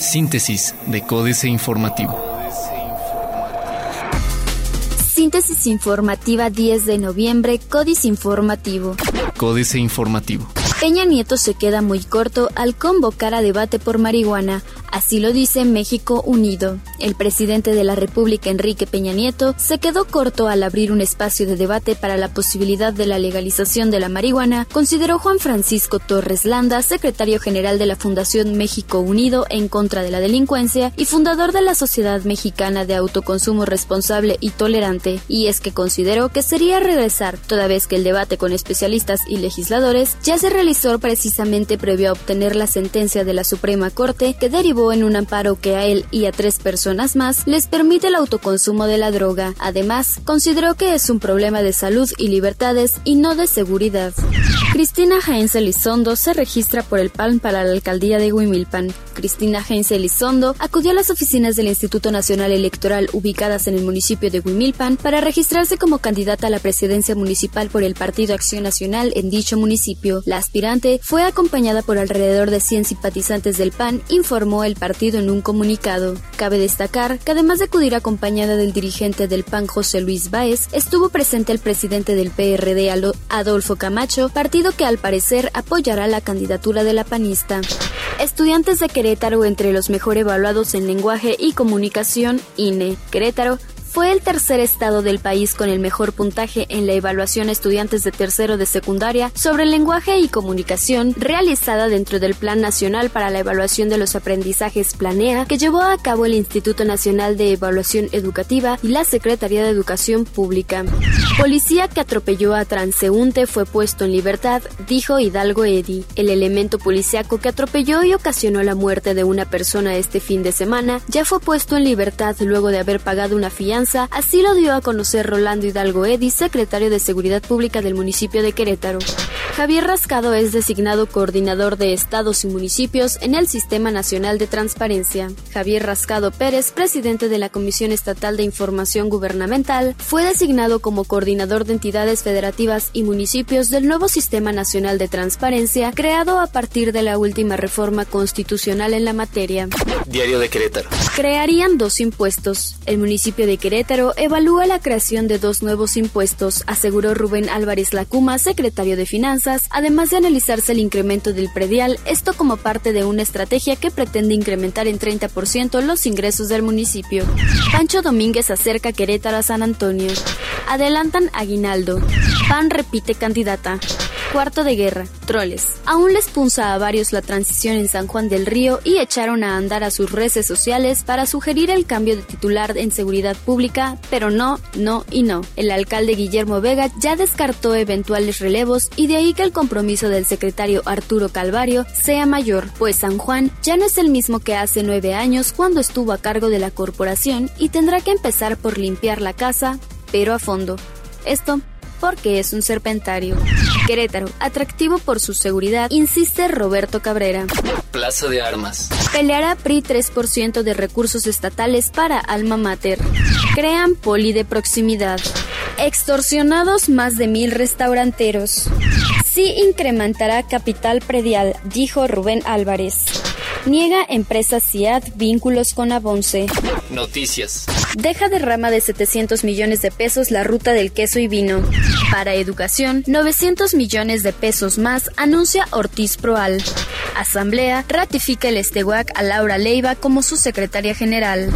Síntesis de Códice Informativo. Síntesis informativa 10 de noviembre, Códice Informativo. Códice Informativo. Peña Nieto se queda muy corto al convocar a debate por marihuana. Así lo dice México Unido. El presidente de la República, Enrique Peña Nieto, se quedó corto al abrir un espacio de debate para la posibilidad de la legalización de la marihuana, consideró Juan Francisco Torres Landa, secretario general de la Fundación México Unido en contra de la delincuencia y fundador de la Sociedad Mexicana de Autoconsumo Responsable y Tolerante, y es que consideró que sería regresar, toda vez que el debate con especialistas y legisladores ya se realizó precisamente previo a obtener la sentencia de la Suprema Corte que derivó en un amparo que a él y a tres personas más les permite el autoconsumo de la droga. Además, consideró que es un problema de salud y libertades y no de seguridad. Cristina Heinz Elizondo se registra por el PAN para la alcaldía de Huimilpan. Cristina Heinz Elizondo acudió a las oficinas del Instituto Nacional Electoral ubicadas en el municipio de Huimilpan para registrarse como candidata a la presidencia municipal por el Partido Acción Nacional en dicho municipio. La aspirante fue acompañada por alrededor de 100 simpatizantes del PAN, informó el partido en un comunicado. Cabe destacar que además de acudir acompañada del dirigente del PAN José Luis Báez, estuvo presente el presidente del PRD Adolfo Camacho, partido que al parecer apoyará la candidatura de la panista. Estudiantes de Querétaro entre los mejor evaluados en lenguaje y comunicación, INE. Querétaro fue el tercer estado del país con el mejor puntaje en la evaluación estudiantes de tercero de secundaria sobre lenguaje y comunicación realizada dentro del Plan Nacional para la Evaluación de los Aprendizajes Planea que llevó a cabo el Instituto Nacional de Evaluación Educativa y la Secretaría de Educación Pública. Policía que atropelló a transeúnte fue puesto en libertad, dijo Hidalgo Eddy. El elemento policiaco que atropelló y ocasionó la muerte de una persona este fin de semana ya fue puesto en libertad luego de haber pagado una fianza así lo dio a conocer Rolando Hidalgo Eddy, secretario de Seguridad Pública del municipio de Querétaro. Javier Rascado es designado coordinador de estados y municipios en el Sistema Nacional de Transparencia. Javier Rascado Pérez, presidente de la Comisión Estatal de Información Gubernamental, fue designado como coordinador de entidades federativas y municipios del nuevo Sistema Nacional de Transparencia, creado a partir de la última reforma constitucional en la materia. Diario de Querétaro. Crearían dos impuestos. El municipio de Querétaro evalúa la creación de dos nuevos impuestos, aseguró Rubén Álvarez Lacuma, secretario de Finanzas, además de analizarse el incremento del predial, esto como parte de una estrategia que pretende incrementar en 30% los ingresos del municipio. Pancho Domínguez acerca Querétaro a San Antonio. Adelantan aguinaldo. PAN repite candidata. Cuarto de guerra, troles. Aún les punza a varios la transición en San Juan del Río y echaron a andar a sus redes sociales para sugerir el cambio de titular en seguridad pública, pero no, no y no. El alcalde Guillermo Vega ya descartó eventuales relevos y de ahí que el compromiso del secretario Arturo Calvario sea mayor, pues San Juan ya no es el mismo que hace nueve años cuando estuvo a cargo de la corporación y tendrá que empezar por limpiar la casa, pero a fondo. Esto porque es un serpentario. Querétaro, atractivo por su seguridad, insiste Roberto Cabrera. Plaza de Armas. Peleará PRI 3% de recursos estatales para Alma Mater. Crean poli de proximidad. Extorsionados más de mil restauranteros. Sí incrementará capital predial, dijo Rubén Álvarez. Niega empresa CIAD vínculos con Avonce. Noticias. Deja de rama de 700 millones de pesos la ruta del queso y vino. Para educación, 900 millones de pesos más anuncia Ortiz Proal. Asamblea ratifica el Esteguac a Laura Leiva como su secretaria general.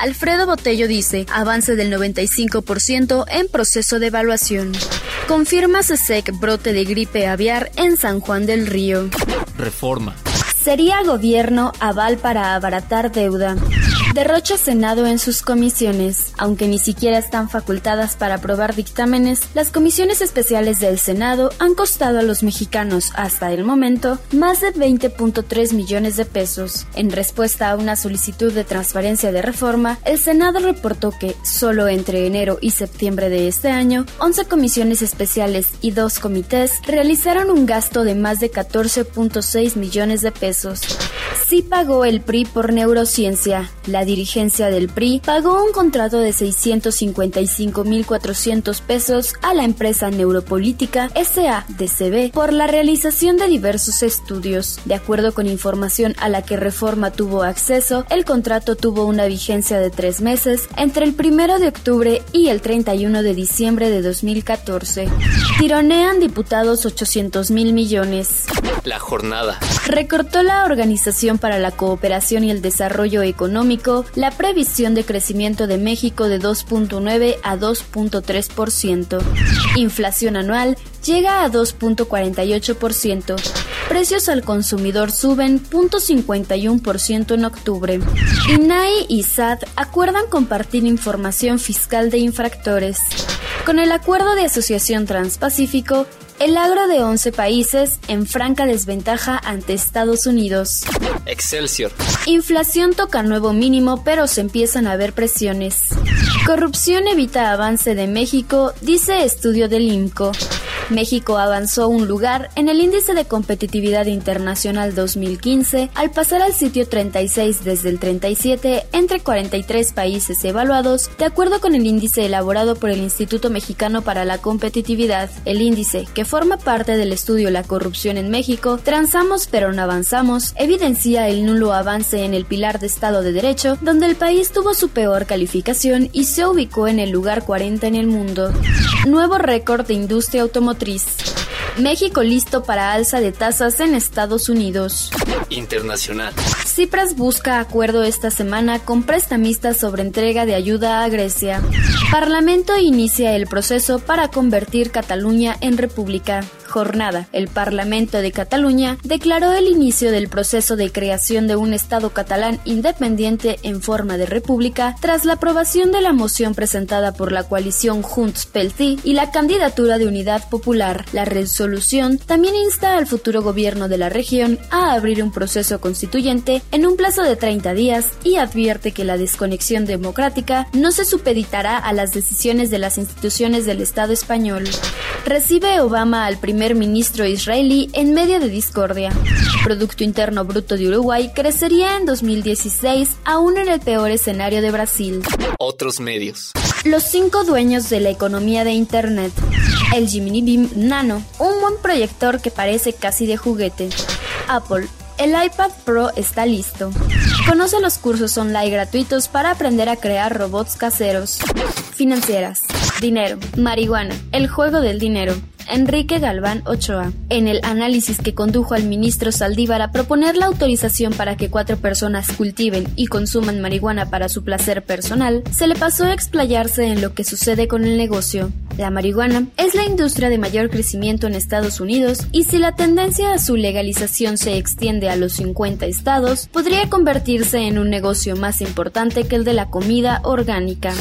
Alfredo Botello dice, avance del 95% en proceso de evaluación. Confirma SESEC brote de gripe aviar en San Juan del Río. Reforma. Sería gobierno aval para abaratar deuda. Derrocha Senado en sus comisiones. Aunque ni siquiera están facultadas para aprobar dictámenes, las comisiones especiales del Senado han costado a los mexicanos hasta el momento más de 20.3 millones de pesos. En respuesta a una solicitud de transparencia de reforma, el Senado reportó que solo entre enero y septiembre de este año, 11 comisiones especiales y dos comités realizaron un gasto de más de 14.6 millones de pesos. Sí pagó el PRI por neurociencia. La la dirigencia del PRI pagó un contrato de 655.400 pesos a la empresa Neuropolítica SADCB por la realización de diversos estudios. De acuerdo con información a la que Reforma tuvo acceso, el contrato tuvo una vigencia de tres meses entre el 1 de octubre y el 31 de diciembre de 2014. Tironean diputados 800 mil millones. La jornada. Recortó la Organización para la Cooperación y el Desarrollo Económico la previsión de crecimiento de México de 2.9 a 2.3%. Inflación anual llega a 2.48%. Precios al consumidor suben 0.51% en octubre. INAI y SAT acuerdan compartir información fiscal de infractores. Con el acuerdo de asociación Transpacífico, el agro de 11 países en franca desventaja ante Estados Unidos. Excelsior. Inflación toca nuevo mínimo, pero se empiezan a ver presiones. Corrupción evita avance de México, dice estudio del IMCO. México avanzó un lugar en el índice de competitividad internacional 2015 al pasar al sitio 36 desde el 37 entre 43 países evaluados, de acuerdo con el índice elaborado por el Instituto Mexicano para la Competitividad. El índice, que forma parte del estudio La corrupción en México, Transamos pero no avanzamos, evidencia el nulo avance en el pilar de Estado de Derecho, donde el país tuvo su peor calificación y se ubicó en el lugar 40 en el mundo. Nuevo récord de industria automotriz México listo para alza de tasas en Estados Unidos. Internacional. Cipras busca acuerdo esta semana con prestamistas sobre entrega de ayuda a Grecia. Parlamento inicia el proceso para convertir Cataluña en república jornada, el Parlamento de Cataluña declaró el inicio del proceso de creación de un Estado catalán independiente en forma de república tras la aprobación de la moción presentada por la coalición Junts pel Sí y la candidatura de Unidad Popular. La resolución también insta al futuro gobierno de la región a abrir un proceso constituyente en un plazo de 30 días y advierte que la desconexión democrática no se supeditará a las decisiones de las instituciones del Estado español. Recibe Obama al primer ministro israelí en medio de discordia. Producto Interno Bruto de Uruguay crecería en 2016, aún en el peor escenario de Brasil. Otros medios. Los cinco dueños de la economía de Internet. El Gemini Beam Nano, un buen proyector que parece casi de juguete. Apple, el iPad Pro está listo. Conoce los cursos online gratuitos para aprender a crear robots caseros. Financieras. Dinero. Marihuana. El juego del dinero. Enrique Galván Ochoa. En el análisis que condujo al ministro Saldívar a proponer la autorización para que cuatro personas cultiven y consuman marihuana para su placer personal, se le pasó a explayarse en lo que sucede con el negocio. La marihuana es la industria de mayor crecimiento en Estados Unidos y si la tendencia a su legalización se extiende a los 50 estados, podría convertirse en un negocio más importante que el de la comida orgánica.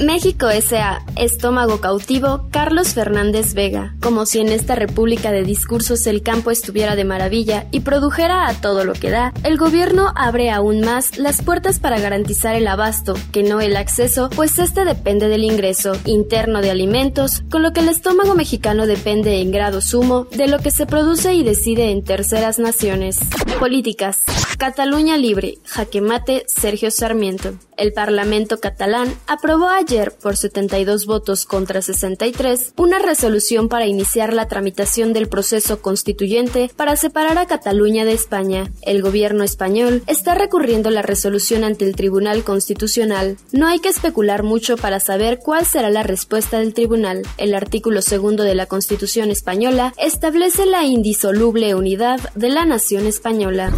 México S.A. Estómago cautivo, Carlos Fernández Vega. Como si en esta república de discursos el campo estuviera de maravilla y produjera a todo lo que da, el gobierno abre aún más las puertas para garantizar el abasto, que no el acceso, pues este depende del ingreso interno de alimentos, con lo que el estómago mexicano depende en grado sumo de lo que se produce y decide en terceras naciones. Políticas. Cataluña Libre, jaque mate Sergio Sarmiento. El Parlamento catalán aprobó ayer, por 72 votos contra 63, una resolución para iniciar la tramitación del proceso constituyente para separar a Cataluña de España. El gobierno español está recurriendo la resolución ante el Tribunal Constitucional. No hay que especular mucho para saber cuál será la respuesta del tribunal. El artículo segundo de la Constitución española establece la indisoluble unidad de la nación española.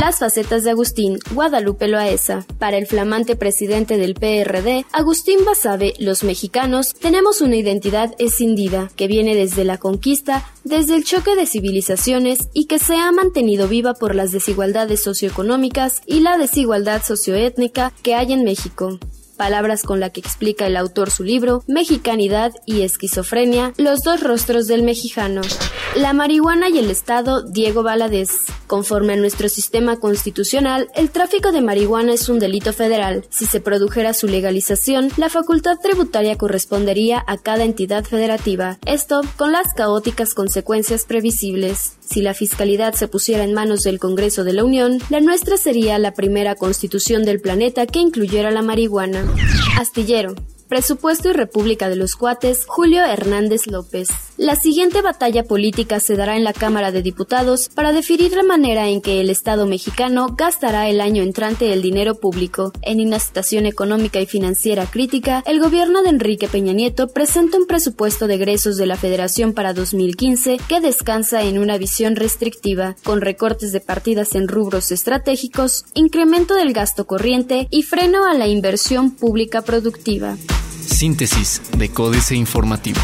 Las de Agustín Guadalupe Loaesa. Para el flamante presidente del PRD, Agustín Basabe, los mexicanos tenemos una identidad escindida que viene desde la conquista, desde el choque de civilizaciones y que se ha mantenido viva por las desigualdades socioeconómicas y la desigualdad socioétnica que hay en México palabras con la que explica el autor su libro Mexicanidad y Esquizofrenia, los dos rostros del mexicano. La marihuana y el Estado, Diego Valadez. Conforme a nuestro sistema constitucional, el tráfico de marihuana es un delito federal. Si se produjera su legalización, la facultad tributaria correspondería a cada entidad federativa, esto con las caóticas consecuencias previsibles. Si la fiscalidad se pusiera en manos del Congreso de la Unión, la nuestra sería la primera constitución del planeta que incluyera la marihuana. Astillero. Presupuesto y República de los Cuates, Julio Hernández López. La siguiente batalla política se dará en la Cámara de Diputados para definir la manera en que el Estado mexicano gastará el año entrante el dinero público. En una situación económica y financiera crítica, el gobierno de Enrique Peña Nieto presenta un presupuesto de egresos de la Federación para 2015 que descansa en una visión restrictiva, con recortes de partidas en rubros estratégicos, incremento del gasto corriente y freno a la inversión pública productiva. Síntesis de Códice Informativo.